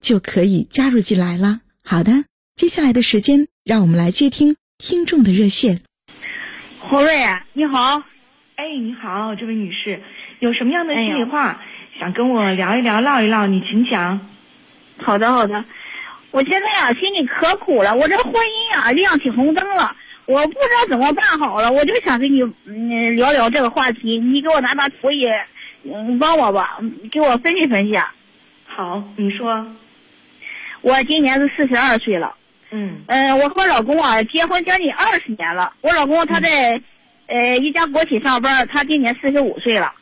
就可以加入进来了。好的，接下来的时间，让我们来接听听众的热线。洪瑞，你好，哎，你好，这位女士，有什么样的心里话想跟我聊一聊、唠一唠？你请讲。好的，好的。我现在呀，心里可苦了，我这婚姻啊亮起红灯了，我不知道怎么办好了，我就想跟你嗯聊聊这个话题，你给我拿拿主意，嗯，帮我吧，给我分析分析。好，你说。我今年是四十二岁了，嗯，嗯，我和老公啊结婚将近二十年了。我老公他在，呃，一家国企上班，他今年四十五岁了，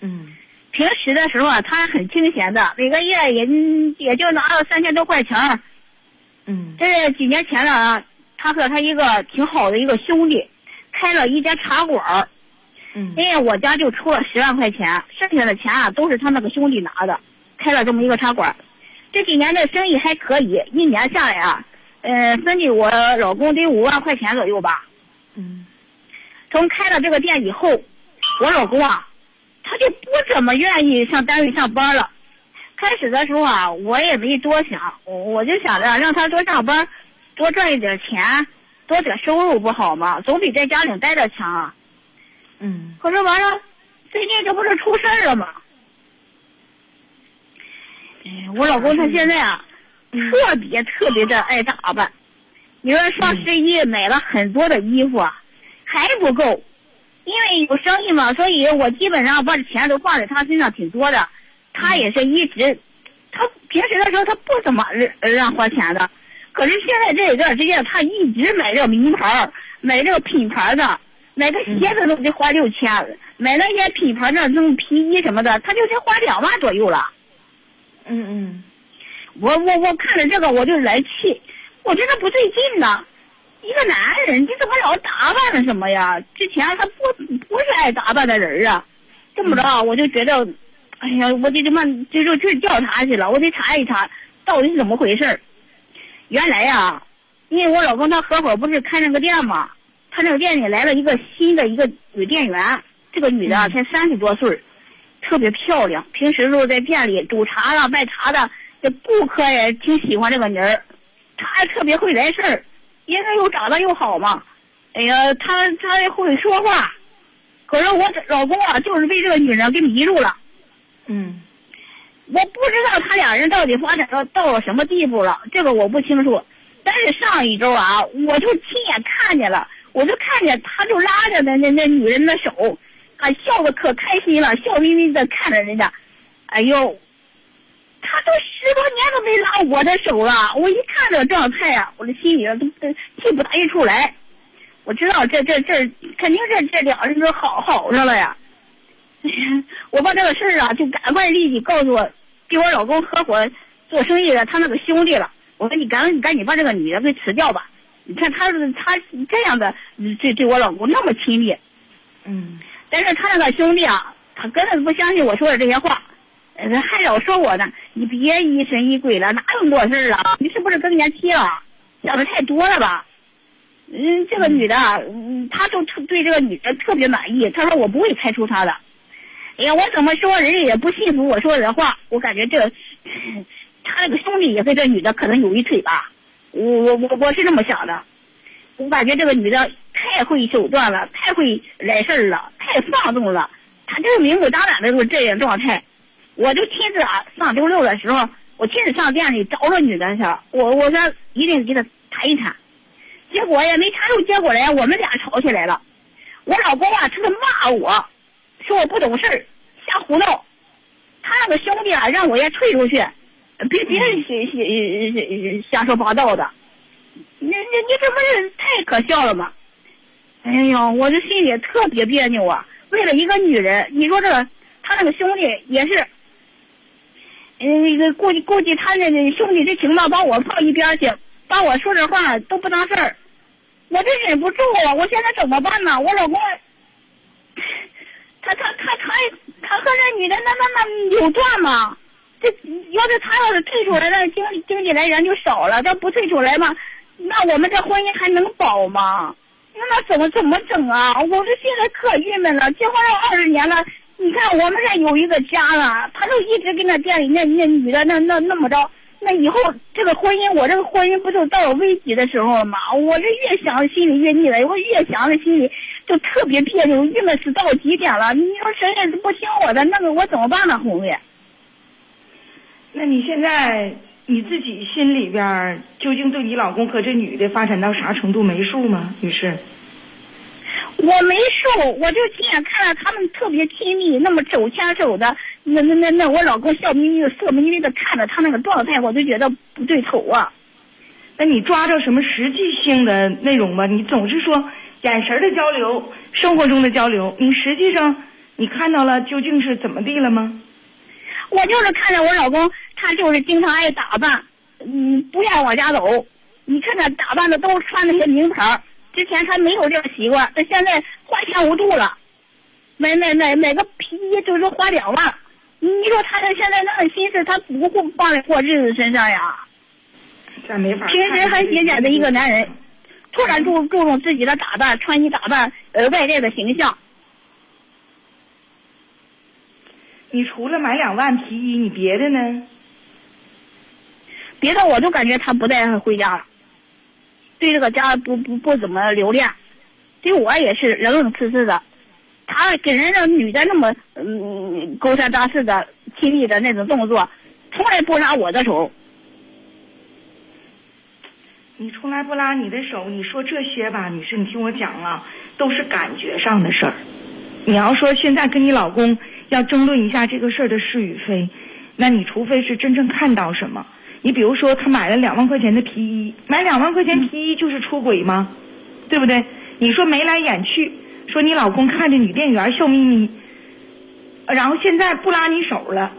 嗯，平时的时候啊，他很清闲的，每个月也也就拿了三千多块钱嗯，这几年前了啊，他和他一个挺好的一个兄弟，开了一家茶馆嗯，因为我家就出了十万块钱，剩下的钱啊都是他那个兄弟拿的，开了这么一个茶馆这几年的生意还可以，一年下来啊，呃，分给我老公得五万块钱左右吧。嗯。从开了这个店以后，我老公啊，他就不怎么愿意上单位上班了。开始的时候啊，我也没多想，我我就想着让他多上班，多赚一点钱，多点收入不好吗？总比在家里待着强啊。嗯。可是完了，最近这不是出事儿了吗？我老公他现在啊，特别特别的爱打扮。你说双十一买了很多的衣服，还不够，因为有生意嘛，所以我基本上把钱都放在他身上挺多的。他也是一直，他平时的时候他不怎么让让花钱的，可是现在这一段时间他一直买这个名牌，买这个品牌的，买个鞋子都得花六千，买那些品牌的那种皮衣什么的，他就得花两万左右了。嗯嗯，我我我看着这个我就来气，我觉得不对劲呢。一个男人你怎么老打扮了什么呀？之前他不不是爱打扮的人啊。这么着，我就觉得，哎呀，我得这么就就去调查去了，我得查一查到底是怎么回事原来呀，因为我老公他合伙不是开那个店嘛，他那个店里来了一个新的一个女店员，这个女的才三十多岁特别漂亮，平时时候在店里煮茶了、卖茶的，这顾客也挺喜欢这个人儿。她还特别会来事儿，因为又长得又好嘛。哎呀，她她也会说话。可是我老公啊，就是被这个女人给迷住了。嗯，我不知道他俩人到底发展到到了什么地步了，这个我不清楚。但是上一周啊，我就亲眼看见了，我就看见他就拉着那那那女人的手。啊，笑的可开心了，笑眯眯的看着人家。哎呦，他都十多年都没拉我的手了。我一看这状态呀，我的心里都都气不打一处来。我知道这这这肯定是这两人都好好上了呀。我把这个事儿啊，就赶快立即告诉我跟我老公合伙做生意的他那个兄弟了。我说你赶紧赶紧把这个女的给辞掉吧。你看他他这样的对对我老公那么亲密，嗯。但是他那个兄弟啊，他根本不相信我说的这些话，呃，还老说我呢。你别疑神疑鬼了，哪有那么多事儿啊？你是不是更年期了？想的太多了吧？嗯，这个女的，嗯，他就特对这个女的特别满意。他说我不会开除她的。哎呀，我怎么说，人家也不信服我说的话。我感觉这，他那个兄弟也跟这女的可能有一腿吧。我我我我是这么想的。我感觉这个女的太会手段了，太会来事儿了，太放纵了。他就是明目张胆的就是这样状态。我就亲自啊，上周六的时候我亲自上店里找着女的去了，我我说一定给他谈一谈，结果也没谈出结果来，我们俩吵起来了。我老公啊，他就骂我，说我不懂事儿，瞎胡闹。他那个兄弟啊，让我也退出去，别别瞎瞎瞎说八道的。你你你这不是太可笑了吗？哎呦，我这心里特别别扭啊！为了一个女人，你说这个他那个兄弟也是，嗯，估计估计他那个兄弟这情吧，把我放一边去，把我说这话都不当事儿，我这忍不住啊！我现在怎么办呢？我老公，他他他他他和那女的那那那有断吗？这要是他要是退出来，那经经济来源就少了；他不退出来嘛，那我们这婚姻还能保吗？那那怎么怎么整啊？我这现在可郁闷了，结婚了二十年了。你看我们这有一个家了，他就一直跟那店里那那女的那那那么着，那以后这个婚姻，我这个婚姻不就到了危急的时候了吗？我这越想心里越腻歪，我越想这心里就特别别扭，郁闷死到极点了。你说谁也不听我的，那个我怎么办呢？红月？那你现在你自己心里边究竟对你老公和这女的发展到啥程度没数吗，女士？我没数，我就亲眼看到他们特别亲密，那么手牵手的，那那那那，我老公笑眯眯的、色眯眯的看着他那个状态，我就觉得不对头啊。那你抓着什么实际性的内容吧？你总是说眼神的交流、生活中的交流，你实际上你看到了究竟是怎么地了吗？我就是看着我老公，他就是经常爱打扮，嗯，不愿往家走。你看他打扮的都穿那些名牌。之前他没有这个习惯，他现在花钱无度了，买买买买个皮衣就是花两万，你说他这现在那个心思，他不会放在过日子身上呀？这没法。平时很节俭的一个男人，突然注注重自己的打扮、穿衣打扮，呃，外在的形象。你除了买两万皮衣，你别的呢？别的我就感觉他不带回家了。对这个家不不不怎么留恋，对我也是冷冷刺刺的。他跟人家女的那么嗯勾三搭四的亲密的那种动作，从来不拉我的手。你从来不拉你的手，你说这些吧，女士，你听我讲啊，都是感觉上的事儿。你要说现在跟你老公要争论一下这个事儿的是与非，那你除非是真正看到什么。你比如说，他买了两万块钱的皮衣，买两万块钱皮衣就是出轨吗？对不对？你说眉来眼去，说你老公看着女店员笑眯眯，然后现在不拉你手了，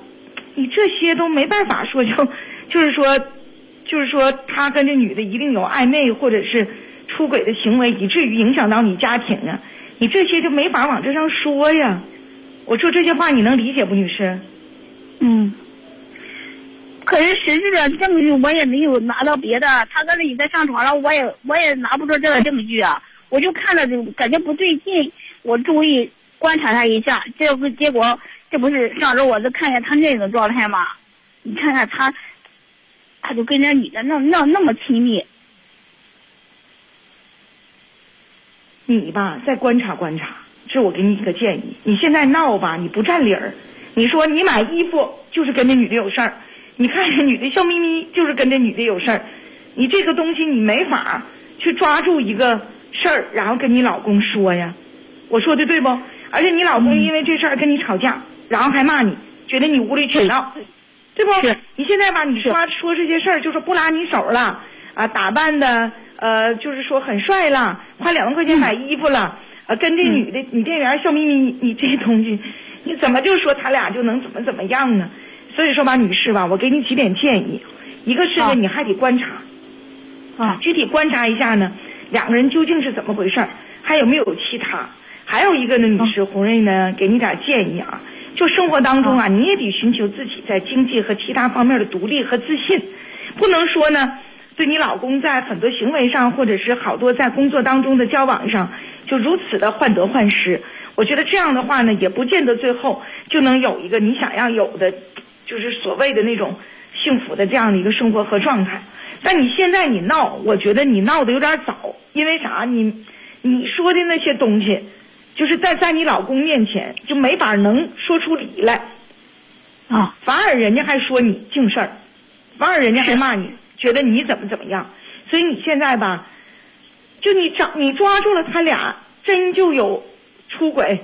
你这些都没办法说就，就是说，就是说他跟这女的一定有暧昧或者是出轨的行为，以至于影响到你家庭啊，你这些就没法往这上说呀。我说这些话你能理解不，女士？嗯。可是实质的证据我也没有拿到别的，他跟女的上床了，我也我也拿不出这个证据啊！我就看着就感觉不对劲，我注意观察他一下，这不结果这不是上周我就看见他那种状态吗？你看看他，他就跟那女的那那那么亲密。你吧，再观察观察，这我给你一个建议。你现在闹吧，你不占理儿。你说你买衣服就是跟那女的有事儿。你看这女的笑眯眯，就是跟这女的有事儿。你这个东西你没法去抓住一个事儿，然后跟你老公说呀。我说的对不？而且你老公因为这事儿跟你吵架，然后还骂你，觉得你无理取闹，对不？你现在吧，你说说这些事儿，就是不拉你手了啊，打扮的呃，就是说很帅了，花两万块钱买衣服了，呃，跟这女的女店员笑眯眯，你这东西，你怎么就说他俩就能怎么怎么样呢？所以说吧，女士吧，我给你几点建议。一个是呢，你还得观察，啊，具体观察一下呢，两个人究竟是怎么回事儿，还有没有其他？还有一个呢，女士，红瑞呢，给你点建议啊，就生活当中啊，你也得寻求自己在经济和其他方面的独立和自信，不能说呢，对你老公在很多行为上，或者是好多在工作当中的交往上，就如此的患得患失。我觉得这样的话呢，也不见得最后就能有一个你想要有的。就是所谓的那种幸福的这样的一个生活和状态，但你现在你闹，我觉得你闹的有点早，因为啥？你你说的那些东西，就是在在你老公面前就没法能说出理来，啊，反而人家还说你净事儿，反而人家还骂你，觉得你怎么怎么样。所以你现在吧，就你找你抓住了他俩，真就有出轨、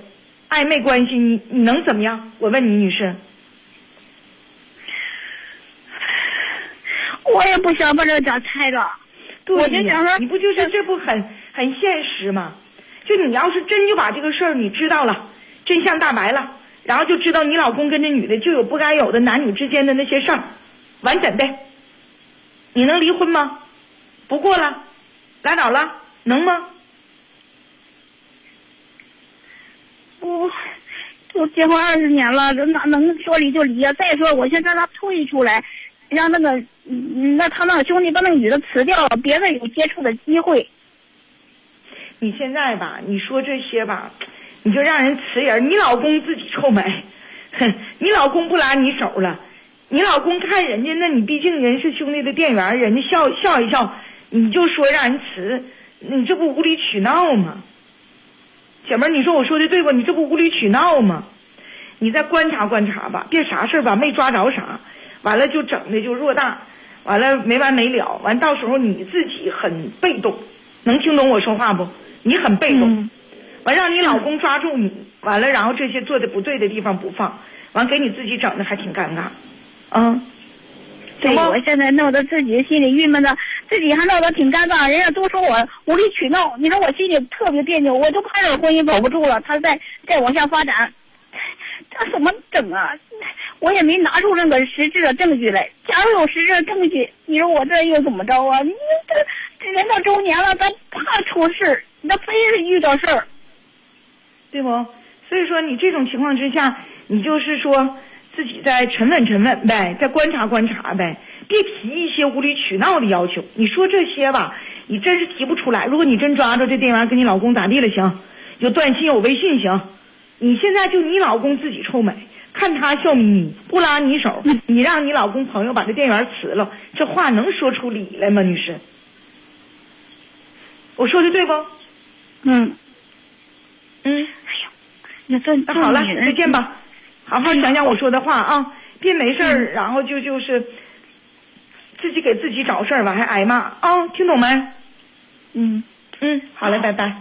暧昧关系，你你能怎么样？我问你，女士。我也不想把这家拆了，对我就想说，你不就是这不很很现实吗？就你要是真就把这个事儿你知道了，真相大白了，然后就知道你老公跟这女的就有不该有的男女之间的那些事儿，完整的，你能离婚吗？不过了，拉倒了，能吗？我都结婚二十年了，这哪能说离就离啊？再说我先让他退出来，让那个那他那兄弟把那个女的辞掉了，别再有接触的机会。你现在吧，你说这些吧，你就让人辞人，你老公自己臭美，哼，你老公不拉你手了，你老公看人家，那你毕竟人是兄弟的店员，人家笑笑一笑，你就说让人辞，你这不无理取闹吗？姐妹，你说我说的对不？你这不无理取闹吗？你再观察观察吧，别啥事儿吧没抓着啥，完了就整的就偌大，完了没完没了，完到时候你自己很被动，能听懂我说话不？你很被动，嗯完让你老公抓住你，完了然后这些做的不对的地方不放，完给你自己整的还挺尴尬，嗯，对，我现在弄得自己心里郁闷的，自己还弄得挺尴尬，人家都说我无理取闹，你说我心里特别别扭，我都怕这个婚姻保不住了，他再再往下发展，这怎么整啊？我也没拿出那个实质的证据来。假如有实质的证据，你说我这又怎么着啊？你这这人到中年了，咱怕出事，那非是遇到事儿。对不？所以说你这种情况之下，你就是说自己再沉稳沉稳呗，再观察观察呗，别提一些无理取闹的要求。你说这些吧，你真是提不出来。如果你真抓着这店员跟你老公咋地了行，有短信有微信行，你现在就你老公自己臭美，看他笑眯眯，不拉你手，你让你老公朋友把这店员辞了，这话能说出理来吗，女士？我说的对不？嗯，嗯。那这那好了，再见吧。好好想想我说的话啊，别没事儿，然后就就是自己给自己找事儿吧，还挨骂啊，听懂没？嗯。嗯，好嘞，拜拜。